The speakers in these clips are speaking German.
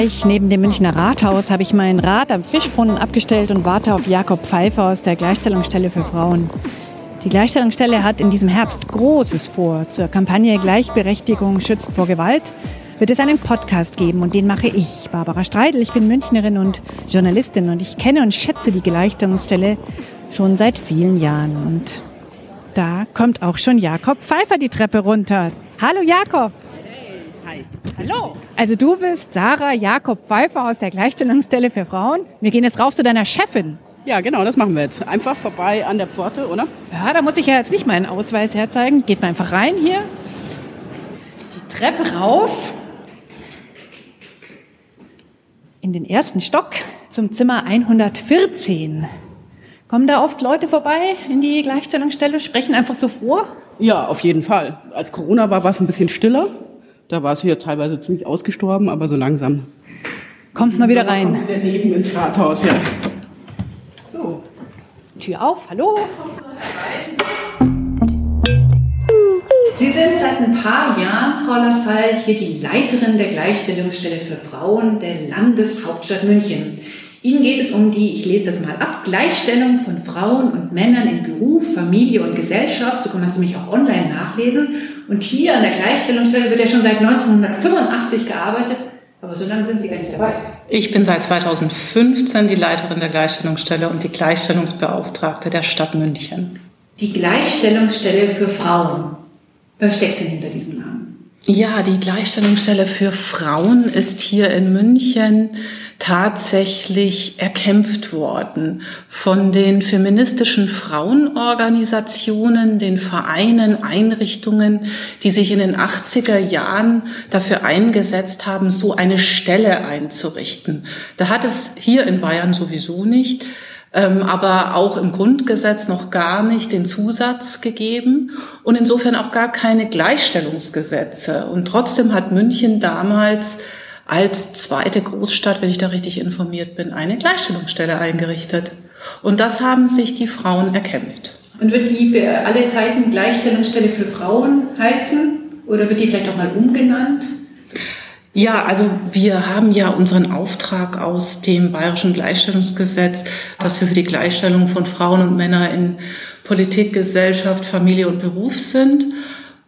Gleich neben dem Münchner Rathaus habe ich mein Rad am Fischbrunnen abgestellt und warte auf Jakob Pfeiffer aus der Gleichstellungsstelle für Frauen. Die Gleichstellungsstelle hat in diesem Herbst Großes vor. Zur Kampagne Gleichberechtigung schützt vor Gewalt wird es einen Podcast geben und den mache ich, Barbara Streidel. Ich bin Münchnerin und Journalistin und ich kenne und schätze die Gleichstellungsstelle schon seit vielen Jahren. Und da kommt auch schon Jakob Pfeiffer die Treppe runter. Hallo Jakob! Hallo. Also du bist Sarah Jakob Pfeiffer aus der Gleichstellungsstelle für Frauen. Wir gehen jetzt rauf zu deiner Chefin. Ja, genau, das machen wir jetzt. Einfach vorbei an der Pforte, oder? Ja, da muss ich ja jetzt nicht meinen Ausweis herzeigen. Geht mal einfach rein hier. Die Treppe rauf. In den ersten Stock zum Zimmer 114. Kommen da oft Leute vorbei in die Gleichstellungsstelle, sprechen einfach so vor? Ja, auf jeden Fall. Als Corona war, war es ein bisschen stiller. Da war es hier teilweise ziemlich ausgestorben, aber so langsam. Kommt mal wieder rein. Wieder neben ins Rathaus, ja. So. Tür auf, hallo. Sie sind seit ein paar Jahren, Frau Lassalle, hier die Leiterin der Gleichstellungsstelle für Frauen der Landeshauptstadt München. Ihnen geht es um die, ich lese das mal ab, Gleichstellung von Frauen und Männern in Beruf, Familie und Gesellschaft. So kann man es nämlich auch online nachlesen. Und hier an der Gleichstellungsstelle wird ja schon seit 1985 gearbeitet. Aber so lange sind Sie gar nicht dabei. Ich bin seit 2015 die Leiterin der Gleichstellungsstelle und die Gleichstellungsbeauftragte der Stadt München. Die Gleichstellungsstelle für Frauen. Was steckt denn hinter diesem Namen? Ja, die Gleichstellungsstelle für Frauen ist hier in München tatsächlich erkämpft worden von den feministischen Frauenorganisationen, den Vereinen, Einrichtungen, die sich in den 80er Jahren dafür eingesetzt haben, so eine Stelle einzurichten. Da hat es hier in Bayern sowieso nicht aber auch im Grundgesetz noch gar nicht den Zusatz gegeben und insofern auch gar keine Gleichstellungsgesetze. Und trotzdem hat München damals als zweite Großstadt, wenn ich da richtig informiert bin, eine Gleichstellungsstelle eingerichtet. Und das haben sich die Frauen erkämpft. Und wird die für alle Zeiten Gleichstellungsstelle für Frauen heißen? Oder wird die vielleicht auch mal umgenannt? Ja, also wir haben ja unseren Auftrag aus dem Bayerischen Gleichstellungsgesetz, dass wir für die Gleichstellung von Frauen und Männern in Politik, Gesellschaft, Familie und Beruf sind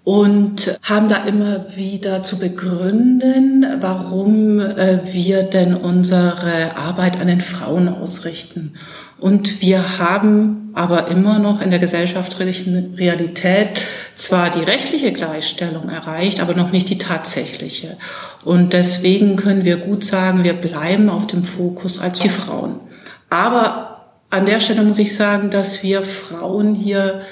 und haben da immer wieder zu begründen, warum äh, wir denn unsere Arbeit an den Frauen ausrichten. Und wir haben aber immer noch in der gesellschaftlichen Realität zwar die rechtliche Gleichstellung erreicht, aber noch nicht die tatsächliche. Und deswegen können wir gut sagen, wir bleiben auf dem Fokus als die Frauen. Aber an der Stelle muss ich sagen, dass wir Frauen hier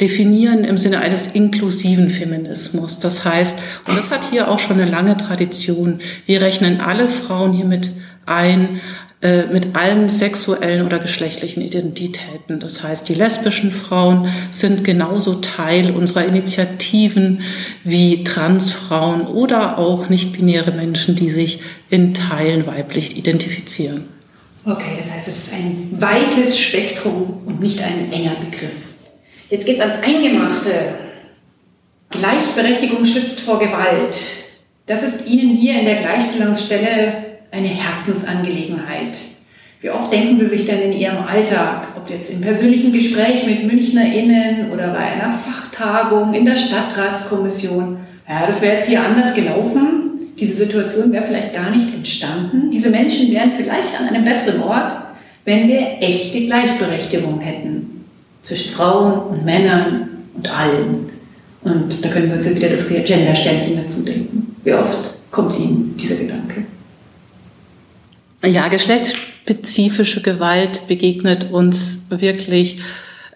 definieren im Sinne eines inklusiven Feminismus. Das heißt, und das hat hier auch schon eine lange Tradition, wir rechnen alle Frauen hier mit ein, äh, mit allen sexuellen oder geschlechtlichen Identitäten. Das heißt, die lesbischen Frauen sind genauso Teil unserer Initiativen wie Transfrauen oder auch nicht-binäre Menschen, die sich in Teilen weiblich identifizieren. Okay, das heißt, es ist ein weites Spektrum und nicht ein enger Begriff. Jetzt geht es ans Eingemachte. Gleichberechtigung schützt vor Gewalt. Das ist Ihnen hier in der Gleichstellungsstelle eine Herzensangelegenheit. Wie oft denken Sie sich denn in Ihrem Alltag, ob jetzt im persönlichen Gespräch mit MünchnerInnen oder bei einer Fachtagung in der Stadtratskommission, ja, das wäre jetzt hier anders gelaufen. Diese Situation wäre vielleicht gar nicht entstanden. Diese Menschen wären vielleicht an einem besseren Ort, wenn wir echte Gleichberechtigung hätten zwischen Frauen und Männern und allen. Und da können wir uns jetzt wieder das Gender-Sternchen dazu denken. Wie oft kommt Ihnen dieser Gedanke? Ja, geschlechtsspezifische Gewalt begegnet uns wirklich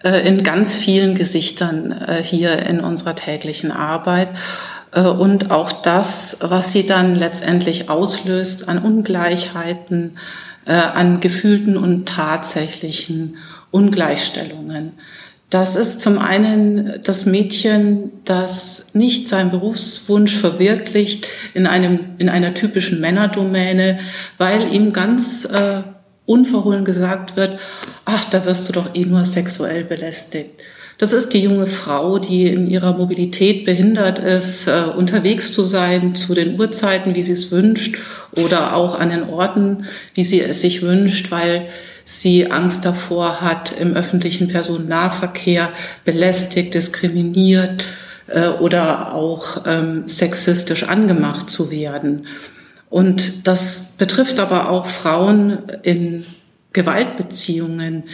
äh, in ganz vielen Gesichtern äh, hier in unserer täglichen Arbeit. Äh, und auch das, was sie dann letztendlich auslöst an Ungleichheiten, an gefühlten und tatsächlichen Ungleichstellungen. Das ist zum einen das Mädchen, das nicht seinen Berufswunsch verwirklicht in einem, in einer typischen Männerdomäne, weil ihm ganz äh, unverhohlen gesagt wird, ach, da wirst du doch eh nur sexuell belästigt. Das ist die junge Frau, die in ihrer Mobilität behindert ist, äh, unterwegs zu sein zu den Uhrzeiten, wie sie es wünscht, oder auch an den Orten, wie sie es sich wünscht, weil sie Angst davor hat, im öffentlichen Personennahverkehr belästigt, diskriminiert äh, oder auch ähm, sexistisch angemacht zu werden. Und das betrifft aber auch Frauen in Gewaltbeziehungen,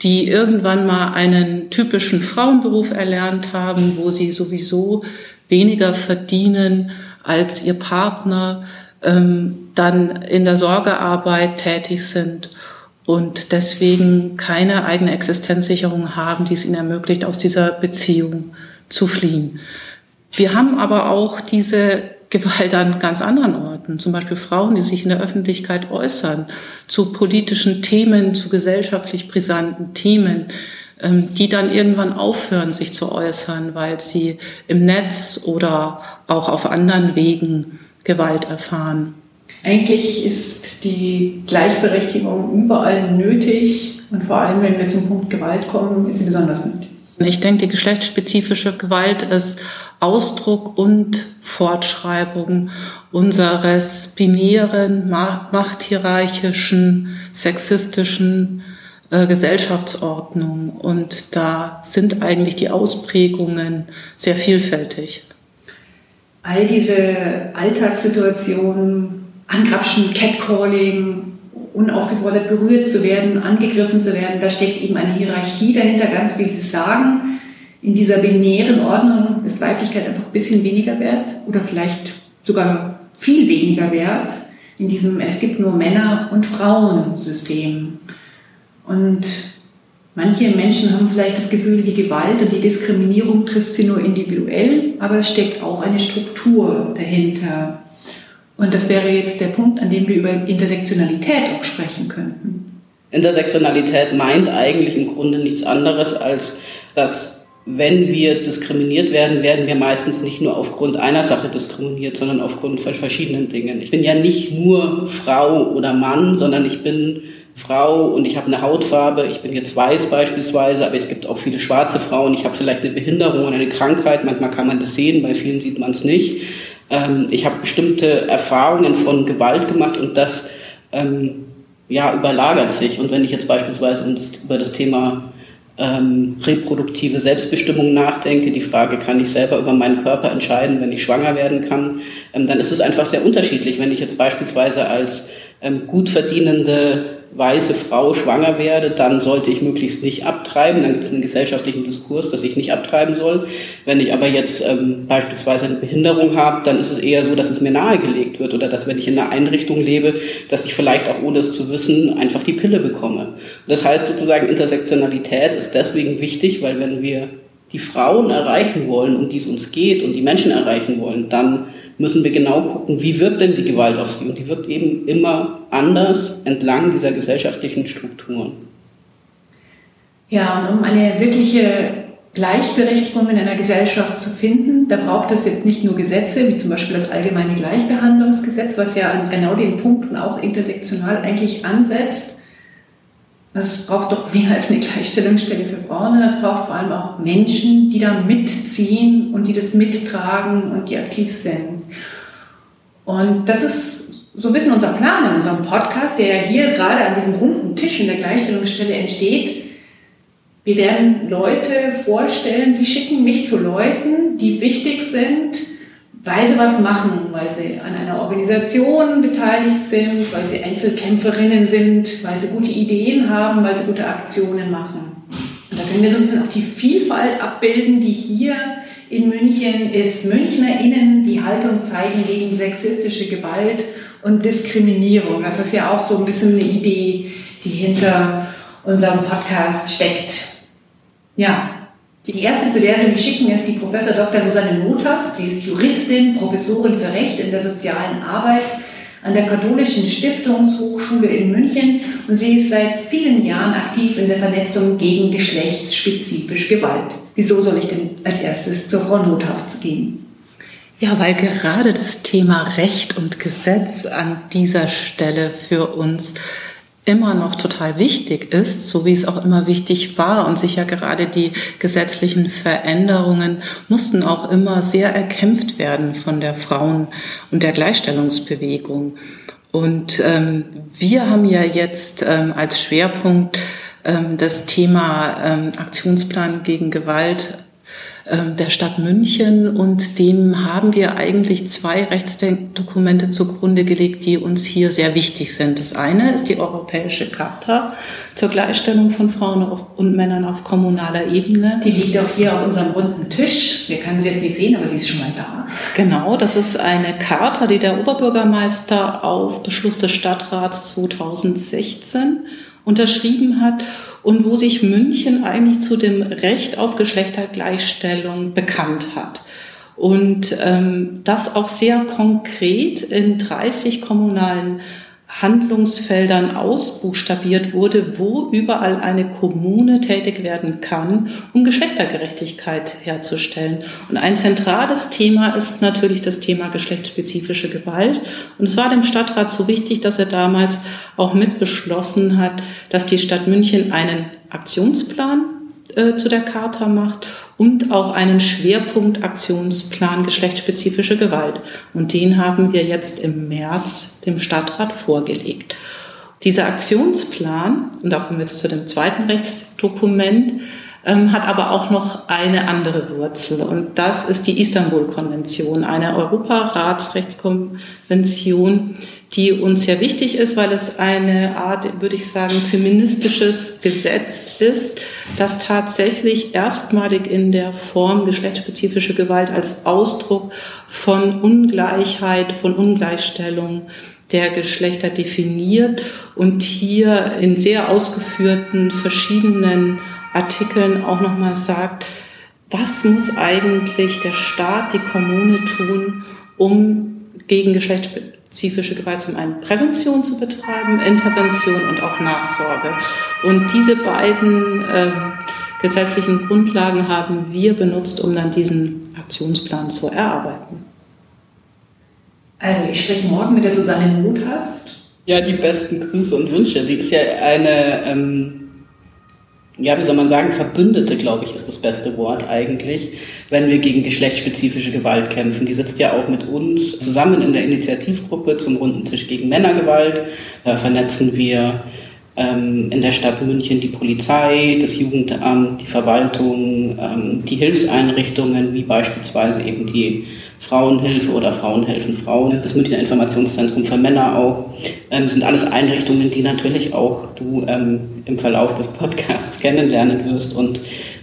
die irgendwann mal einen typischen Frauenberuf erlernt haben, wo sie sowieso weniger verdienen als ihr Partner, ähm, dann in der Sorgearbeit tätig sind und deswegen keine eigene Existenzsicherung haben, die es ihnen ermöglicht, aus dieser Beziehung zu fliehen. Wir haben aber auch diese Gewalt an ganz anderen Orten, zum Beispiel Frauen, die sich in der Öffentlichkeit äußern, zu politischen Themen, zu gesellschaftlich brisanten Themen, ähm, die dann irgendwann aufhören, sich zu äußern, weil sie im Netz oder auch auf anderen Wegen Gewalt erfahren. Eigentlich ist die Gleichberechtigung überall nötig und vor allem, wenn wir zum Punkt Gewalt kommen, ist sie besonders nötig. Ich denke, die geschlechtsspezifische Gewalt ist Ausdruck und Fortschreibung unseres binären, machthierarchischen, sexistischen äh, Gesellschaftsordnung. Und da sind eigentlich die Ausprägungen sehr vielfältig. All diese Alltagssituationen, Angrapschen, Catcalling, unaufgefordert berührt zu werden, angegriffen zu werden, da steckt eben eine Hierarchie dahinter, ganz wie Sie sagen. In dieser binären Ordnung ist Weiblichkeit einfach ein bisschen weniger wert oder vielleicht sogar viel weniger wert in diesem Es gibt nur Männer- und Frauen-System. Und manche Menschen haben vielleicht das Gefühl, die Gewalt und die Diskriminierung trifft sie nur individuell, aber es steckt auch eine Struktur dahinter. Und das wäre jetzt der Punkt, an dem wir über Intersektionalität auch sprechen könnten. Intersektionalität meint eigentlich im Grunde nichts anderes, als dass wenn wir diskriminiert werden, werden wir meistens nicht nur aufgrund einer Sache diskriminiert, sondern aufgrund von verschiedenen Dingen. Ich bin ja nicht nur Frau oder Mann, sondern ich bin Frau und ich habe eine Hautfarbe, ich bin jetzt weiß beispielsweise, aber es gibt auch viele schwarze Frauen, ich habe vielleicht eine Behinderung oder eine Krankheit, manchmal kann man das sehen, bei vielen sieht man es nicht. Ähm, ich habe bestimmte Erfahrungen von Gewalt gemacht und das ähm, ja, überlagert sich. Und wenn ich jetzt beispielsweise um das, über das Thema ähm, reproduktive Selbstbestimmung nachdenke, die Frage, kann ich selber über meinen Körper entscheiden, wenn ich schwanger werden kann, ähm, dann ist es einfach sehr unterschiedlich. Wenn ich jetzt beispielsweise als ähm, gut verdienende weiße Frau schwanger werde, dann sollte ich möglichst nicht abtreiben. Dann gibt es einen gesellschaftlichen Diskurs, dass ich nicht abtreiben soll. Wenn ich aber jetzt ähm, beispielsweise eine Behinderung habe, dann ist es eher so, dass es mir nahegelegt wird oder dass wenn ich in einer Einrichtung lebe, dass ich vielleicht auch ohne es zu wissen einfach die Pille bekomme. Das heißt sozusagen, Intersektionalität ist deswegen wichtig, weil wenn wir die Frauen erreichen wollen, um die es uns geht und die Menschen erreichen wollen, dann müssen wir genau gucken, wie wirkt denn die Gewalt auf sie? Und die wird eben immer anders entlang dieser gesellschaftlichen Strukturen. Ja, und um eine wirkliche Gleichberechtigung in einer Gesellschaft zu finden, da braucht es jetzt nicht nur Gesetze, wie zum Beispiel das allgemeine Gleichbehandlungsgesetz, was ja an genau den Punkten auch intersektional eigentlich ansetzt, es braucht doch mehr als eine Gleichstellungsstelle für Frauen, sondern es braucht vor allem auch Menschen, die da mitziehen und die das mittragen und die aktiv sind. Und das ist so ein bisschen unser Plan in unserem Podcast, der ja hier gerade an diesem runden Tisch in der Gleichstellungsstelle entsteht. Wir werden Leute vorstellen, sie schicken mich zu Leuten, die wichtig sind, weil sie was machen, weil sie an einer Organisation beteiligt sind, weil sie Einzelkämpferinnen sind, weil sie gute Ideen haben, weil sie gute Aktionen machen. Und da können wir so ein bisschen auch die Vielfalt abbilden, die hier in München ist. MünchnerInnen, die Haltung zeigen gegen sexistische Gewalt und Diskriminierung. Das ist ja auch so ein bisschen eine Idee, die hinter unserem Podcast steckt. Ja, die erste, zu der Sie mich schicken, ist die Professor Dr. Susanne Nothaft. Sie ist Juristin, Professorin für Recht in der sozialen Arbeit an der Katholischen Stiftungshochschule in München und sie ist seit vielen Jahren aktiv in der Vernetzung gegen geschlechtsspezifische Gewalt. Wieso soll ich denn als erstes zur Frau Nothaft gehen? Ja, weil gerade das Thema Recht und Gesetz an dieser Stelle für uns immer noch total wichtig ist, so wie es auch immer wichtig war und sicher gerade die gesetzlichen Veränderungen mussten auch immer sehr erkämpft werden von der Frauen- und der Gleichstellungsbewegung. Und ähm, wir haben ja jetzt ähm, als Schwerpunkt ähm, das Thema ähm, Aktionsplan gegen Gewalt der Stadt München und dem haben wir eigentlich zwei Rechtsdokumente zugrunde gelegt, die uns hier sehr wichtig sind. Das eine ist die Europäische Charta zur Gleichstellung von Frauen und Männern auf kommunaler Ebene. Die liegt auch hier auf unserem runden Tisch. Wir können sie jetzt nicht sehen, aber sie ist schon mal da. Genau, das ist eine Charta, die der Oberbürgermeister auf Beschluss des Stadtrats 2016 unterschrieben hat und wo sich München eigentlich zu dem Recht auf Geschlechtergleichstellung bekannt hat. Und ähm, das auch sehr konkret in 30 kommunalen Handlungsfeldern ausbuchstabiert wurde, wo überall eine Kommune tätig werden kann, um Geschlechtergerechtigkeit herzustellen. Und ein zentrales Thema ist natürlich das Thema geschlechtsspezifische Gewalt. Und es war dem Stadtrat so wichtig, dass er damals auch mit beschlossen hat, dass die Stadt München einen Aktionsplan äh, zu der Charta macht und auch einen Schwerpunkt-Aktionsplan geschlechtsspezifische Gewalt. Und den haben wir jetzt im März dem Stadtrat vorgelegt. Dieser Aktionsplan, und da kommen wir jetzt zu dem zweiten Rechtsdokument, ähm, hat aber auch noch eine andere Wurzel. Und das ist die Istanbul-Konvention, eine Europaratsrechtskonvention, die uns sehr wichtig ist, weil es eine Art, würde ich sagen, feministisches Gesetz ist, das tatsächlich erstmalig in der Form geschlechtsspezifische Gewalt als Ausdruck von Ungleichheit, von Ungleichstellung der Geschlechter definiert und hier in sehr ausgeführten verschiedenen Artikeln auch nochmal sagt, was muss eigentlich der Staat, die Kommune tun, um gegen Geschlechtsspezifische spezifische Gewalt zum einen Prävention zu betreiben, Intervention und auch Nachsorge. Und diese beiden äh, gesetzlichen Grundlagen haben wir benutzt, um dann diesen Aktionsplan zu erarbeiten. Also ich spreche morgen mit der Susanne Muthaft. Ja, die besten Grüße und Wünsche. Die ist ja eine ähm, ja, wie soll man sagen, Verbündete, glaube ich, ist das beste Wort eigentlich, wenn wir gegen geschlechtsspezifische Gewalt kämpfen. Die sitzt ja auch mit uns zusammen in der Initiativgruppe zum runden Tisch gegen Männergewalt. Da vernetzen wir ähm, in der Stadt München die Polizei, das Jugendamt, die Verwaltung, ähm, die Hilfseinrichtungen, wie beispielsweise eben die Frauenhilfe oder Frauen helfen Frauen, das Münchner Informationszentrum für Männer auch, ähm, sind alles Einrichtungen, die natürlich auch du ähm, im Verlauf des Podcasts kennenlernen wirst. Und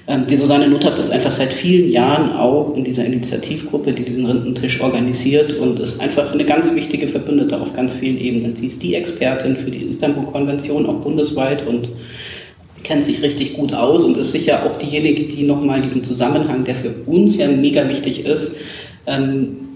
ähm, die Susanne Nothaft ist einfach seit vielen Jahren auch in dieser Initiativgruppe, die diesen Rindentisch organisiert und ist einfach eine ganz wichtige Verbündete auf ganz vielen Ebenen. Sie ist die Expertin für die Istanbul-Konvention auch bundesweit und kennt sich richtig gut aus und ist sicher auch diejenige, die nochmal diesen Zusammenhang, der für uns ja mega wichtig ist,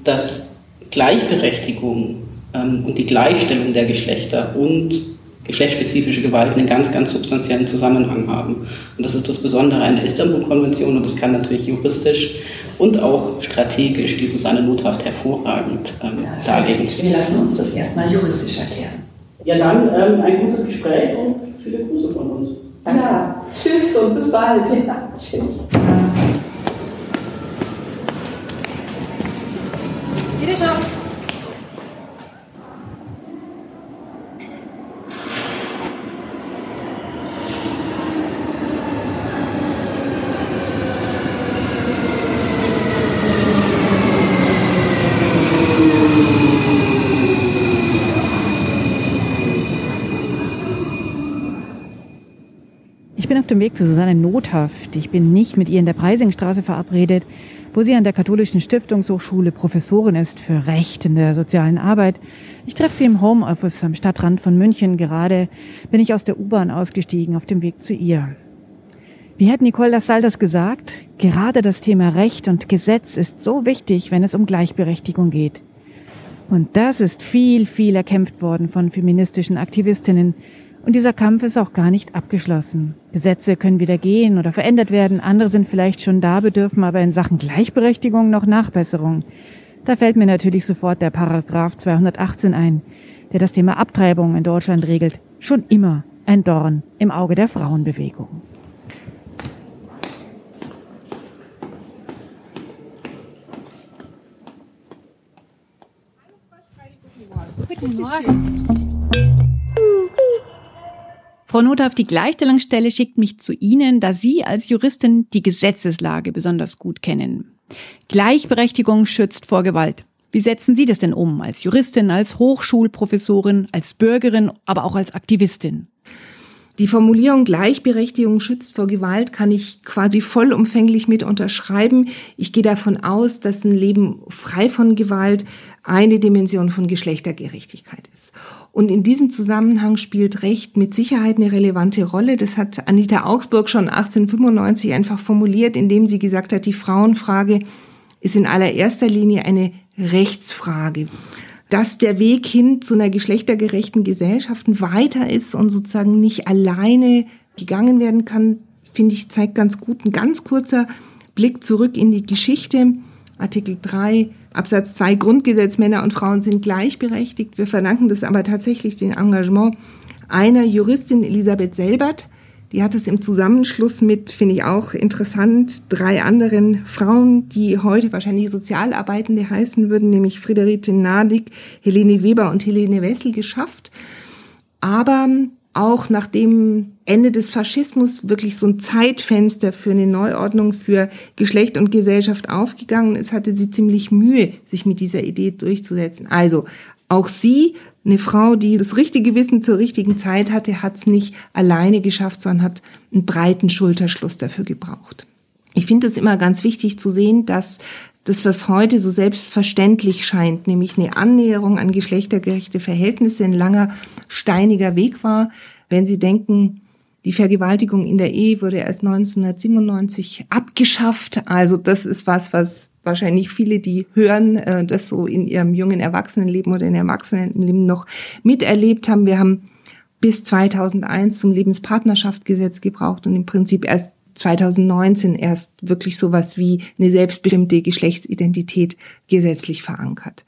dass Gleichberechtigung ähm, und die Gleichstellung der Geschlechter und geschlechtsspezifische Gewalt einen ganz, ganz substanziellen Zusammenhang haben. Und das ist das Besondere an der Istanbul-Konvention und das kann natürlich juristisch und auch strategisch die Susanne Nothaft hervorragend ähm, das darlegen. Heißt, wir lassen uns das erstmal juristisch erklären. Ja, dann ähm, ein gutes Gespräch und viele Grüße von uns. Ja, tschüss und bis bald. Ja, tschüss. Wiederschauen. Ich dem Weg zu Susanne Nothaft. Ich bin nicht mit ihr in der Preisingstraße verabredet, wo sie an der Katholischen Stiftungshochschule Professorin ist für Recht in der sozialen Arbeit. Ich treffe sie im Homeoffice am Stadtrand von München. Gerade bin ich aus der U-Bahn ausgestiegen auf dem Weg zu ihr. Wie hat Nicole Lassaldas gesagt? Gerade das Thema Recht und Gesetz ist so wichtig, wenn es um Gleichberechtigung geht. Und das ist viel, viel erkämpft worden von feministischen Aktivistinnen, und dieser Kampf ist auch gar nicht abgeschlossen. Gesetze können wieder gehen oder verändert werden, andere sind vielleicht schon da, bedürfen aber in Sachen Gleichberechtigung noch Nachbesserung. Da fällt mir natürlich sofort der Paragraph 218 ein. der das Thema Abtreibung in Deutschland regelt, schon immer ein Dorn im Auge der Frauenbewegung. Guten Morgen. Frau Nothaff, die Gleichstellungsstelle schickt mich zu Ihnen, da Sie als Juristin die Gesetzeslage besonders gut kennen. Gleichberechtigung schützt vor Gewalt. Wie setzen Sie das denn um als Juristin, als Hochschulprofessorin, als Bürgerin, aber auch als Aktivistin? Die Formulierung Gleichberechtigung schützt vor Gewalt kann ich quasi vollumfänglich mit unterschreiben. Ich gehe davon aus, dass ein Leben frei von Gewalt eine Dimension von Geschlechtergerechtigkeit ist. Und in diesem Zusammenhang spielt Recht mit Sicherheit eine relevante Rolle. Das hat Anita Augsburg schon 1895 einfach formuliert, indem sie gesagt hat, die Frauenfrage ist in allererster Linie eine Rechtsfrage. Dass der Weg hin zu einer geschlechtergerechten Gesellschaft weiter ist und sozusagen nicht alleine gegangen werden kann, finde ich, zeigt ganz gut ein ganz kurzer Blick zurück in die Geschichte. Artikel 3 Absatz 2 Grundgesetz, Männer und Frauen sind gleichberechtigt. Wir verdanken das aber tatsächlich dem Engagement einer Juristin, Elisabeth Selbert. Die hat es im Zusammenschluss mit, finde ich auch interessant, drei anderen Frauen, die heute wahrscheinlich Sozialarbeitende heißen würden, nämlich Friederike Nadig, Helene Weber und Helene Wessel geschafft. Aber auch nach dem Ende des Faschismus wirklich so ein Zeitfenster für eine Neuordnung für Geschlecht und Gesellschaft aufgegangen ist, hatte sie ziemlich Mühe, sich mit dieser Idee durchzusetzen. Also auch sie, eine Frau, die das richtige Wissen zur richtigen Zeit hatte, hat es nicht alleine geschafft, sondern hat einen breiten Schulterschluss dafür gebraucht. Ich finde es immer ganz wichtig zu sehen, dass das, was heute so selbstverständlich scheint, nämlich eine Annäherung an geschlechtergerechte Verhältnisse, ein langer, steiniger Weg war. Wenn Sie denken, die Vergewaltigung in der Ehe wurde erst 1997 abgeschafft. Also das ist was, was wahrscheinlich viele, die hören, äh, das so in ihrem jungen Erwachsenenleben oder in Erwachsenenleben noch miterlebt haben. Wir haben bis 2001 zum Lebenspartnerschaftsgesetz gebraucht und im Prinzip erst 2019 erst wirklich sowas wie eine selbstbestimmte Geschlechtsidentität gesetzlich verankert.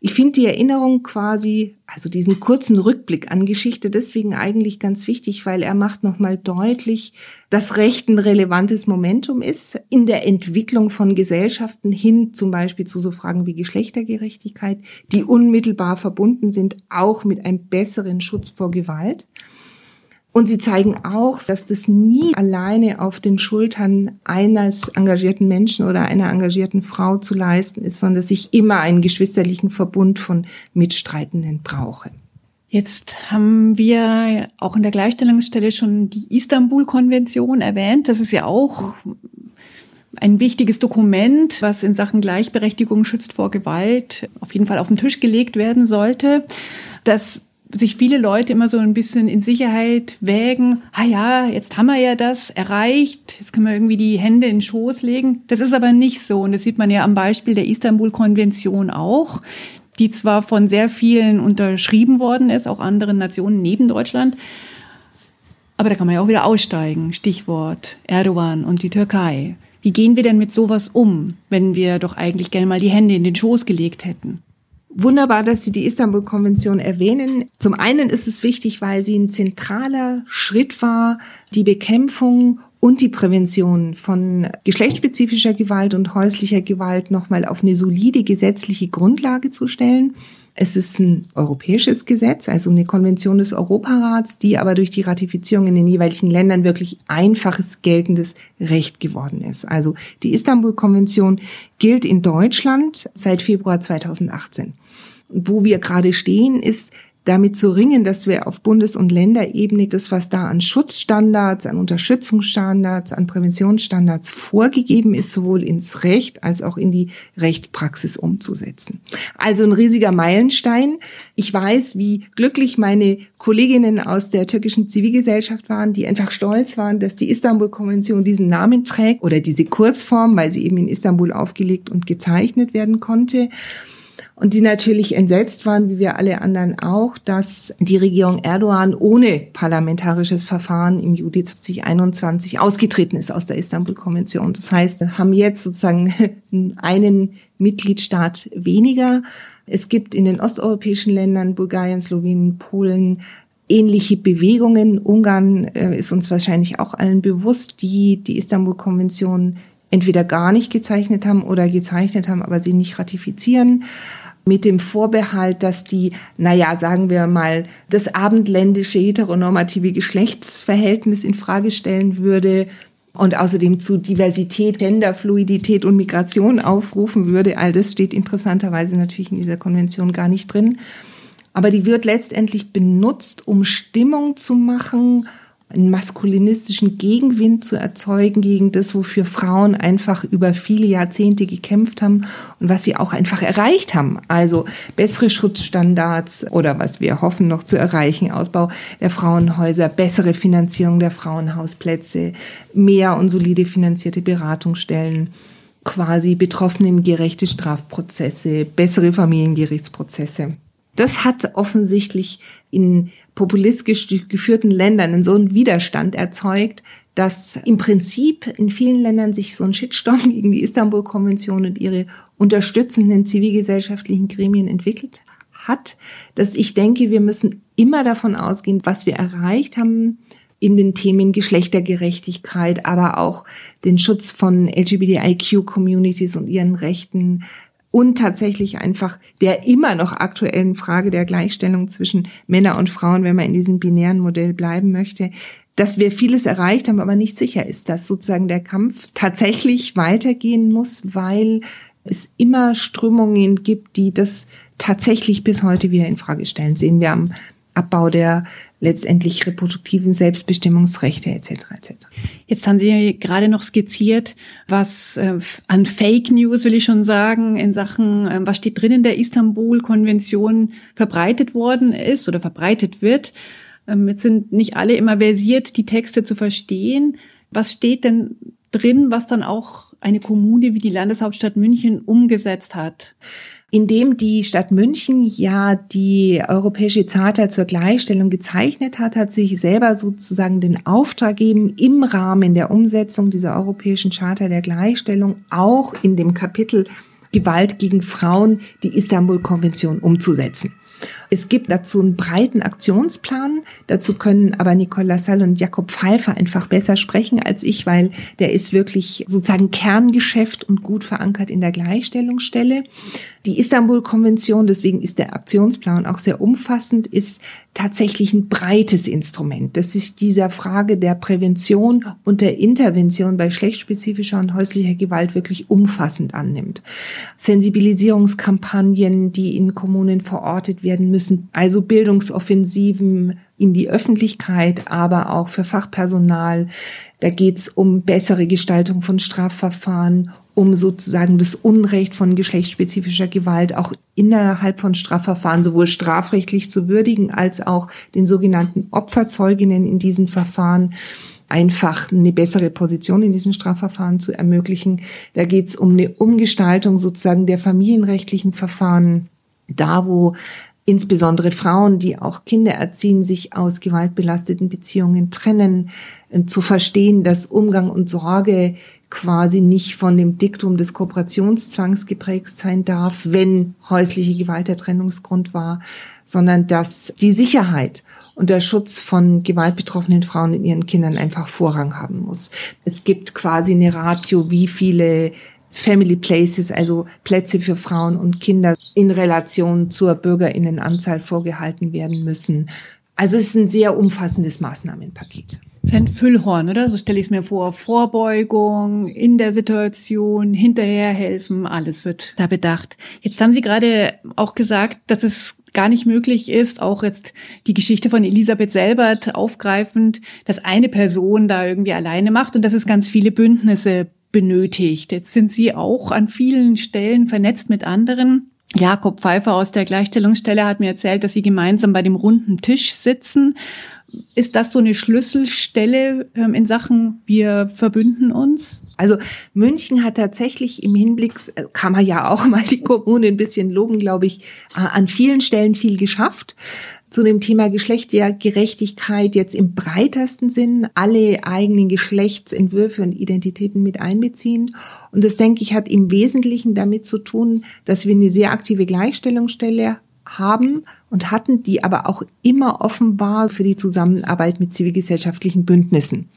Ich finde die Erinnerung quasi, also diesen kurzen Rückblick an Geschichte deswegen eigentlich ganz wichtig, weil er macht nochmal deutlich, dass Recht ein relevantes Momentum ist in der Entwicklung von Gesellschaften hin zum Beispiel zu so Fragen wie Geschlechtergerechtigkeit, die unmittelbar verbunden sind, auch mit einem besseren Schutz vor Gewalt. Und sie zeigen auch, dass das nie alleine auf den Schultern eines engagierten Menschen oder einer engagierten Frau zu leisten ist, sondern dass ich immer einen geschwisterlichen Verbund von Mitstreitenden brauche. Jetzt haben wir auch in der Gleichstellungsstelle schon die Istanbul-Konvention erwähnt. Das ist ja auch ein wichtiges Dokument, was in Sachen Gleichberechtigung schützt vor Gewalt auf jeden Fall auf den Tisch gelegt werden sollte. Das sich viele Leute immer so ein bisschen in Sicherheit wägen, ah ja, jetzt haben wir ja das erreicht, jetzt können wir irgendwie die Hände in den Schoß legen. Das ist aber nicht so und das sieht man ja am Beispiel der Istanbul-Konvention auch, die zwar von sehr vielen unterschrieben worden ist, auch anderen Nationen neben Deutschland, aber da kann man ja auch wieder aussteigen. Stichwort Erdogan und die Türkei. Wie gehen wir denn mit sowas um, wenn wir doch eigentlich gerne mal die Hände in den Schoß gelegt hätten? Wunderbar, dass Sie die Istanbul-Konvention erwähnen. Zum einen ist es wichtig, weil sie ein zentraler Schritt war, die Bekämpfung und die Prävention von geschlechtsspezifischer Gewalt und häuslicher Gewalt nochmal auf eine solide gesetzliche Grundlage zu stellen. Es ist ein europäisches Gesetz, also eine Konvention des Europarats, die aber durch die Ratifizierung in den jeweiligen Ländern wirklich einfaches geltendes Recht geworden ist. Also die Istanbul-Konvention gilt in Deutschland seit Februar 2018. Wo wir gerade stehen, ist damit zu ringen, dass wir auf Bundes- und Länderebene das, was da an Schutzstandards, an Unterstützungsstandards, an Präventionsstandards vorgegeben ist, sowohl ins Recht als auch in die Rechtspraxis umzusetzen. Also ein riesiger Meilenstein. Ich weiß, wie glücklich meine Kolleginnen aus der türkischen Zivilgesellschaft waren, die einfach stolz waren, dass die Istanbul-Konvention diesen Namen trägt oder diese Kurzform, weil sie eben in Istanbul aufgelegt und gezeichnet werden konnte. Und die natürlich entsetzt waren, wie wir alle anderen auch, dass die Regierung Erdogan ohne parlamentarisches Verfahren im Juli 2021 ausgetreten ist aus der Istanbul-Konvention. Das heißt, wir haben jetzt sozusagen einen Mitgliedstaat weniger. Es gibt in den osteuropäischen Ländern, Bulgarien, Slowenien, Polen, ähnliche Bewegungen. Ungarn äh, ist uns wahrscheinlich auch allen bewusst, die die Istanbul-Konvention entweder gar nicht gezeichnet haben oder gezeichnet haben, aber sie nicht ratifizieren mit dem Vorbehalt, dass die, naja, sagen wir mal, das abendländische heteronormative Geschlechtsverhältnis in Frage stellen würde und außerdem zu Diversität, Genderfluidität und Migration aufrufen würde. All das steht interessanterweise natürlich in dieser Konvention gar nicht drin. Aber die wird letztendlich benutzt, um Stimmung zu machen, einen maskulinistischen Gegenwind zu erzeugen gegen das, wofür Frauen einfach über viele Jahrzehnte gekämpft haben und was sie auch einfach erreicht haben. Also bessere Schutzstandards oder was wir hoffen noch zu erreichen, Ausbau der Frauenhäuser, bessere Finanzierung der Frauenhausplätze, mehr und solide finanzierte Beratungsstellen quasi betroffenen gerechte Strafprozesse, bessere Familiengerichtsprozesse. Das hat offensichtlich in populistisch geführten Ländern so einen Widerstand erzeugt, dass im Prinzip in vielen Ländern sich so ein Shitstorm gegen die Istanbul-Konvention und ihre unterstützenden zivilgesellschaftlichen Gremien entwickelt hat, dass ich denke, wir müssen immer davon ausgehen, was wir erreicht haben in den Themen Geschlechtergerechtigkeit, aber auch den Schutz von LGBTIQ-Communities und ihren Rechten, und tatsächlich einfach der immer noch aktuellen Frage der Gleichstellung zwischen Männer und Frauen, wenn man in diesem binären Modell bleiben möchte, dass wir vieles erreicht haben, aber nicht sicher ist, dass sozusagen der Kampf tatsächlich weitergehen muss, weil es immer Strömungen gibt, die das tatsächlich bis heute wieder in Frage stellen. Sehen wir am Abbau der letztendlich reproduktiven Selbstbestimmungsrechte etc. etc. Jetzt haben Sie gerade noch skizziert, was äh, an Fake News, will ich schon sagen, in Sachen, äh, was steht drin in der Istanbul-Konvention verbreitet worden ist oder verbreitet wird. Ähm, jetzt sind nicht alle immer versiert, die Texte zu verstehen. Was steht denn drin, was dann auch eine Kommune wie die Landeshauptstadt München umgesetzt hat? Indem die Stadt München ja die Europäische Charta zur Gleichstellung gezeichnet hat, hat sich selber sozusagen den Auftrag gegeben, im Rahmen der Umsetzung dieser Europäischen Charta der Gleichstellung auch in dem Kapitel Gewalt gegen Frauen die Istanbul-Konvention umzusetzen. Es gibt dazu einen breiten Aktionsplan. Dazu können aber Nicole Lassalle und Jakob Pfeiffer einfach besser sprechen als ich, weil der ist wirklich sozusagen Kerngeschäft und gut verankert in der Gleichstellungsstelle. Die Istanbul-Konvention, deswegen ist der Aktionsplan auch sehr umfassend, ist tatsächlich ein breites Instrument, das sich dieser Frage der Prävention und der Intervention bei schlechtspezifischer und häuslicher Gewalt wirklich umfassend annimmt. Sensibilisierungskampagnen, die in Kommunen verortet werden müssen, also Bildungsoffensiven in die Öffentlichkeit, aber auch für Fachpersonal. Da geht's um bessere Gestaltung von Strafverfahren, um sozusagen das Unrecht von geschlechtsspezifischer Gewalt auch innerhalb von Strafverfahren sowohl strafrechtlich zu würdigen als auch den sogenannten Opferzeuginnen in diesen Verfahren einfach eine bessere Position in diesen Strafverfahren zu ermöglichen. Da geht es um eine Umgestaltung sozusagen der familienrechtlichen Verfahren, da wo insbesondere Frauen, die auch Kinder erziehen, sich aus gewaltbelasteten Beziehungen trennen, äh, zu verstehen, dass Umgang und Sorge quasi nicht von dem Diktum des Kooperationszwangs geprägt sein darf, wenn häusliche Gewalt der Trennungsgrund war, sondern dass die Sicherheit und der Schutz von gewaltbetroffenen Frauen in ihren Kindern einfach Vorrang haben muss. Es gibt quasi eine Ratio, wie viele Family Places, also Plätze für Frauen und Kinder in Relation zur Bürgerinnenanzahl vorgehalten werden müssen. Also es ist ein sehr umfassendes Maßnahmenpaket. Ist ein Füllhorn, oder? So stelle ich es mir vor. Vorbeugung, in der Situation, hinterher helfen, alles wird da bedacht. Jetzt haben Sie gerade auch gesagt, dass es gar nicht möglich ist, auch jetzt die Geschichte von Elisabeth Selbert aufgreifend, dass eine Person da irgendwie alleine macht und dass es ganz viele Bündnisse benötigt. Jetzt sind Sie auch an vielen Stellen vernetzt mit anderen. Jakob Pfeiffer aus der Gleichstellungsstelle hat mir erzählt, dass Sie gemeinsam bei dem runden Tisch sitzen. Ist das so eine Schlüsselstelle ähm, in Sachen, wir verbünden uns? Also München hat tatsächlich im Hinblick, äh, kann man ja auch mal die Kommune ein bisschen loben, glaube ich, äh, an vielen Stellen viel geschafft zu dem Thema Geschlechtergerechtigkeit jetzt im breitesten Sinn alle eigenen Geschlechtsentwürfe und Identitäten mit einbeziehen. Und das, denke ich, hat im Wesentlichen damit zu tun, dass wir eine sehr aktive Gleichstellungsstelle haben und hatten, die aber auch immer offen war für die Zusammenarbeit mit zivilgesellschaftlichen Bündnissen.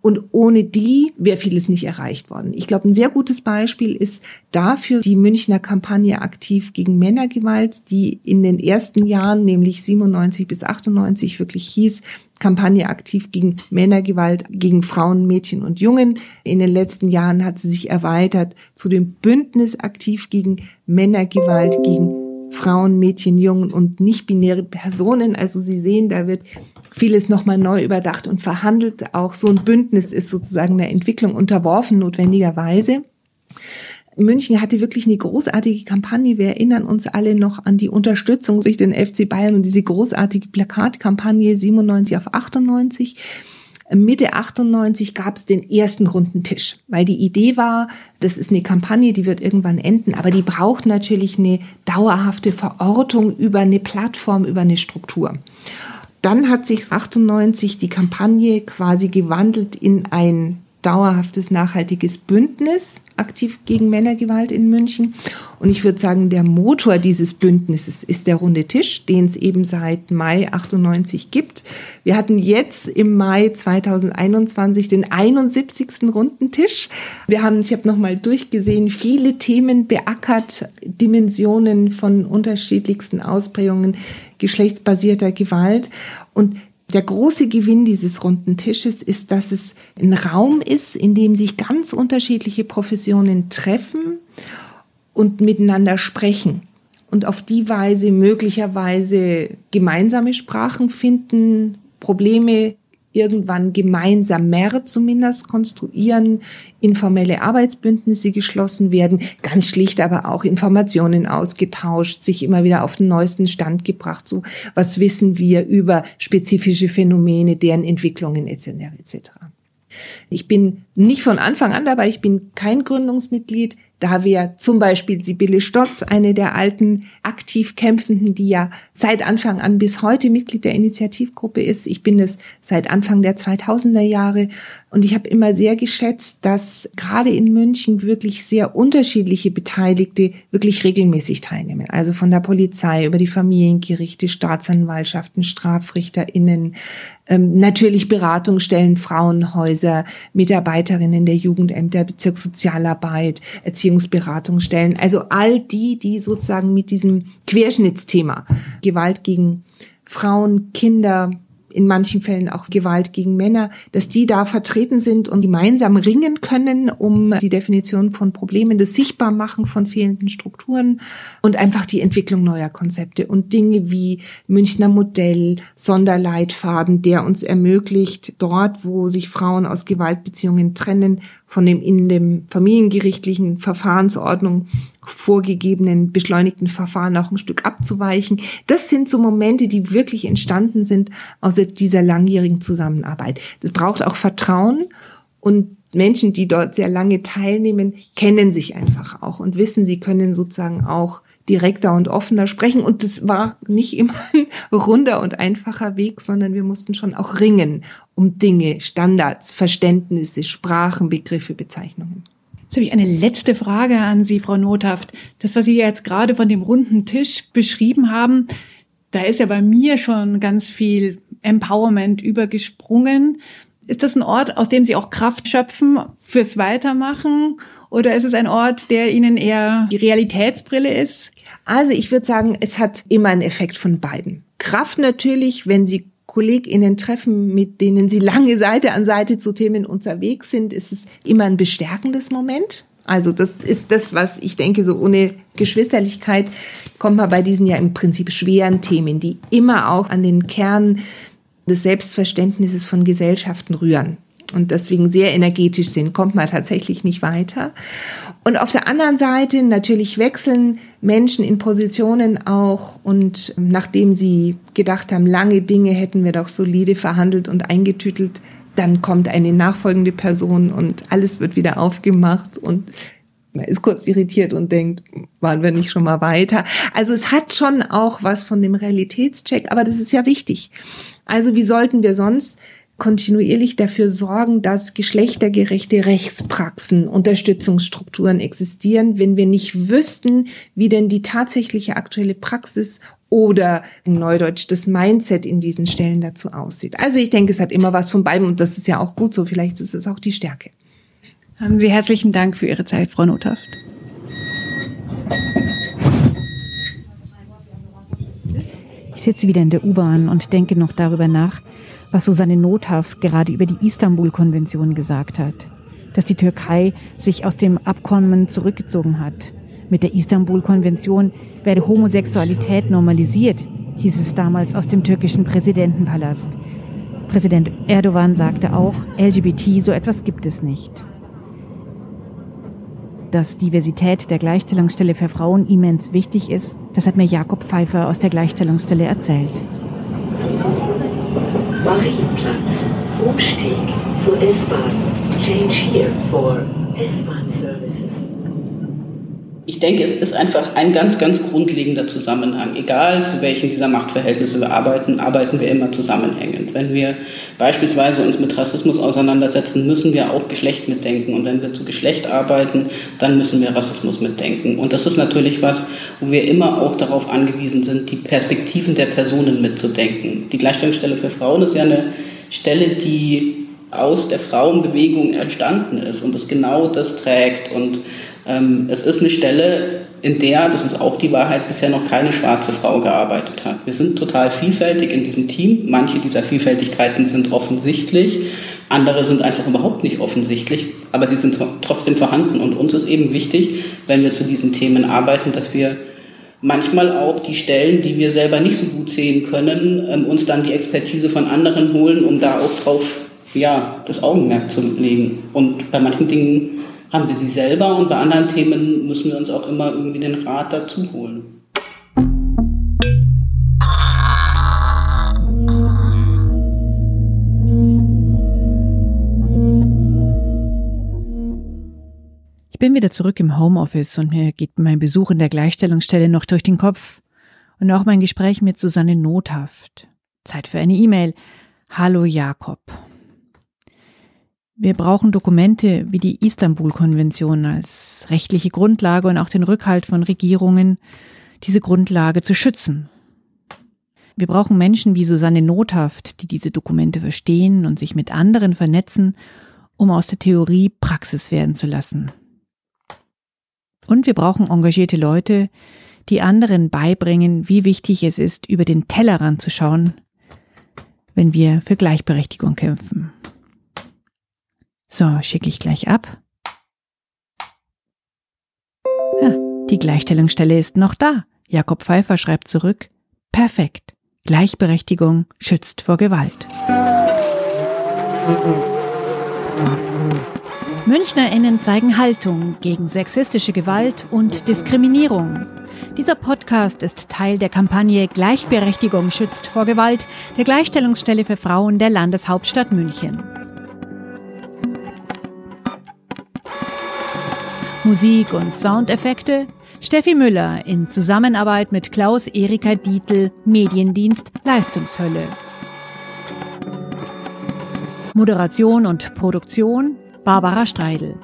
Und ohne die wäre vieles nicht erreicht worden. Ich glaube, ein sehr gutes Beispiel ist dafür die Münchner Kampagne aktiv gegen Männergewalt, die in den ersten Jahren, nämlich 97 bis 98, wirklich hieß, Kampagne aktiv gegen Männergewalt, gegen Frauen, Mädchen und Jungen. In den letzten Jahren hat sie sich erweitert zu dem Bündnis aktiv gegen Männergewalt, gegen Frauen, Mädchen, Jungen und nicht-binäre Personen. Also Sie sehen, da wird vieles nochmal neu überdacht und verhandelt. Auch so ein Bündnis ist sozusagen der Entwicklung unterworfen, notwendigerweise. München hatte wirklich eine großartige Kampagne. Wir erinnern uns alle noch an die Unterstützung durch den FC Bayern und diese großartige Plakatkampagne 97 auf 98. Mitte 98 gab es den ersten runden Tisch, weil die Idee war, das ist eine Kampagne, die wird irgendwann enden, aber die braucht natürlich eine dauerhafte Verortung über eine Plattform, über eine Struktur. Dann hat sich 98 die Kampagne quasi gewandelt in ein dauerhaftes, nachhaltiges Bündnis aktiv gegen Männergewalt in München. Und ich würde sagen, der Motor dieses Bündnisses ist der runde Tisch, den es eben seit Mai 98 gibt. Wir hatten jetzt im Mai 2021 den 71. runden Tisch. Wir haben, ich habe nochmal durchgesehen, viele Themen beackert, Dimensionen von unterschiedlichsten Ausprägungen geschlechtsbasierter Gewalt. Und der große Gewinn dieses runden Tisches ist, dass es ein Raum ist, in dem sich ganz unterschiedliche Professionen treffen und miteinander sprechen und auf die Weise möglicherweise gemeinsame Sprachen finden, Probleme irgendwann gemeinsam mehr zumindest konstruieren, informelle Arbeitsbündnisse geschlossen werden, ganz schlicht aber auch Informationen ausgetauscht, sich immer wieder auf den neuesten Stand gebracht, so was wissen wir über spezifische Phänomene, deren Entwicklungen etc. etc. Ich bin nicht von Anfang an dabei, ich bin kein Gründungsmitglied, da wäre zum Beispiel Sibylle Stotz, eine der alten aktiv Kämpfenden, die ja seit Anfang an bis heute Mitglied der Initiativgruppe ist. Ich bin es seit Anfang der 2000er Jahre und ich habe immer sehr geschätzt, dass gerade in München wirklich sehr unterschiedliche Beteiligte wirklich regelmäßig teilnehmen. Also von der Polizei über die Familiengerichte, Staatsanwaltschaften, StrafrichterInnen, ähm, natürlich Beratungsstellen, Frauenhäuser, Mitarbeiterinnen der Jugendämter, Bezirkssozialarbeit, Erziehung Erziehungsberatungsstellen, also all die, die sozusagen mit diesem Querschnittsthema Gewalt gegen Frauen, Kinder, in manchen Fällen auch Gewalt gegen Männer, dass die da vertreten sind und gemeinsam ringen können, um die Definition von Problemen, das Sichtbarmachen von fehlenden Strukturen und einfach die Entwicklung neuer Konzepte und Dinge wie Münchner Modell, Sonderleitfaden, der uns ermöglicht, dort, wo sich Frauen aus Gewaltbeziehungen trennen, von dem in dem familiengerichtlichen Verfahrensordnung vorgegebenen beschleunigten Verfahren auch ein Stück abzuweichen. Das sind so Momente, die wirklich entstanden sind aus dieser langjährigen Zusammenarbeit. Das braucht auch Vertrauen und Menschen, die dort sehr lange teilnehmen, kennen sich einfach auch und wissen, sie können sozusagen auch direkter und offener sprechen. Und das war nicht immer ein runder und einfacher Weg, sondern wir mussten schon auch ringen um Dinge, Standards, Verständnisse, Sprachen, Begriffe, Bezeichnungen. Jetzt habe ich eine letzte Frage an Sie, Frau Nothaft. Das, was Sie jetzt gerade von dem runden Tisch beschrieben haben, da ist ja bei mir schon ganz viel Empowerment übergesprungen. Ist das ein Ort, aus dem Sie auch Kraft schöpfen fürs Weitermachen? Oder ist es ein Ort, der Ihnen eher die Realitätsbrille ist? Also ich würde sagen, es hat immer einen Effekt von beiden. Kraft natürlich, wenn Sie KollegInnen treffen, mit denen Sie lange Seite an Seite zu Themen unterwegs sind, ist es immer ein bestärkendes Moment. Also das ist das, was ich denke, so ohne Geschwisterlichkeit kommt man bei diesen ja im Prinzip schweren Themen, die immer auch an den Kern des Selbstverständnisses von Gesellschaften rühren. Und deswegen sehr energetisch sind, kommt man tatsächlich nicht weiter. Und auf der anderen Seite natürlich wechseln Menschen in Positionen auch und nachdem sie gedacht haben, lange Dinge hätten wir doch solide verhandelt und eingetütelt, dann kommt eine nachfolgende Person und alles wird wieder aufgemacht und man ist kurz irritiert und denkt, waren wir nicht schon mal weiter? Also es hat schon auch was von dem Realitätscheck, aber das ist ja wichtig. Also wie sollten wir sonst kontinuierlich dafür sorgen, dass geschlechtergerechte Rechtspraxen, Unterstützungsstrukturen existieren, wenn wir nicht wüssten, wie denn die tatsächliche aktuelle Praxis oder im Neudeutsch das Mindset in diesen Stellen dazu aussieht. Also ich denke, es hat immer was von beiden und das ist ja auch gut so. Vielleicht ist es auch die Stärke. Haben Sie herzlichen Dank für Ihre Zeit, Frau Nothaft. Ich sitze wieder in der U-Bahn und denke noch darüber nach, was Susanne Nothaft gerade über die Istanbul-Konvention gesagt hat. Dass die Türkei sich aus dem Abkommen zurückgezogen hat. Mit der Istanbul-Konvention werde Homosexualität normalisiert, hieß es damals aus dem türkischen Präsidentenpalast. Präsident Erdogan sagte auch, LGBT, so etwas gibt es nicht. Dass Diversität der Gleichstellungsstelle für Frauen immens wichtig ist, das hat mir Jakob Pfeiffer aus der Gleichstellungsstelle erzählt. Marienplatz. Umstieg zur S-Bahn. Change here for S-Bahn Services. Ich denke, es ist einfach ein ganz, ganz grundlegender Zusammenhang. Egal zu welchen dieser Machtverhältnisse wir arbeiten, arbeiten wir immer zusammenhängend. Wenn wir beispielsweise uns mit Rassismus auseinandersetzen, müssen wir auch Geschlecht mitdenken. Und wenn wir zu Geschlecht arbeiten, dann müssen wir Rassismus mitdenken. Und das ist natürlich was, wo wir immer auch darauf angewiesen sind, die Perspektiven der Personen mitzudenken. Die Gleichstellungsstelle für Frauen ist ja eine Stelle, die aus der Frauenbewegung entstanden ist und das genau das trägt und es ist eine Stelle, in der, das ist auch die Wahrheit, bisher noch keine schwarze Frau gearbeitet hat. Wir sind total vielfältig in diesem Team. Manche dieser Vielfältigkeiten sind offensichtlich, andere sind einfach überhaupt nicht offensichtlich, aber sie sind trotzdem vorhanden. Und uns ist eben wichtig, wenn wir zu diesen Themen arbeiten, dass wir manchmal auch die Stellen, die wir selber nicht so gut sehen können, ähm, uns dann die Expertise von anderen holen, um da auch drauf ja, das Augenmerk zu legen. Und bei manchen Dingen haben wir sie selber und bei anderen Themen müssen wir uns auch immer irgendwie den Rat dazu holen. Ich bin wieder zurück im Homeoffice und mir geht mein Besuch in der Gleichstellungsstelle noch durch den Kopf und auch mein Gespräch mit Susanne Nothaft. Zeit für eine E-Mail. Hallo Jakob. Wir brauchen Dokumente wie die Istanbul-Konvention als rechtliche Grundlage und auch den Rückhalt von Regierungen, diese Grundlage zu schützen. Wir brauchen Menschen wie Susanne Nothaft, die diese Dokumente verstehen und sich mit anderen vernetzen, um aus der Theorie Praxis werden zu lassen. Und wir brauchen engagierte Leute, die anderen beibringen, wie wichtig es ist, über den Tellerrand zu schauen, wenn wir für Gleichberechtigung kämpfen. So, schicke ich gleich ab. Ja, die Gleichstellungsstelle ist noch da. Jakob Pfeiffer schreibt zurück. Perfekt. Gleichberechtigung schützt vor Gewalt. MünchnerInnen zeigen Haltung gegen sexistische Gewalt und Diskriminierung. Dieser Podcast ist Teil der Kampagne Gleichberechtigung schützt vor Gewalt der Gleichstellungsstelle für Frauen der Landeshauptstadt München. Musik und Soundeffekte Steffi Müller in Zusammenarbeit mit Klaus Erika Dietl, Mediendienst Leistungshölle. Moderation und Produktion Barbara Streidel.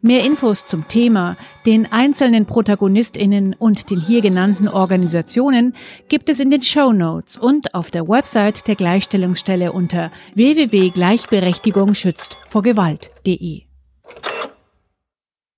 Mehr Infos zum Thema, den einzelnen ProtagonistInnen und den hier genannten Organisationen gibt es in den Show Notes und auf der Website der Gleichstellungsstelle unter www.gleichberechtigung schützt vor Gewalt.de.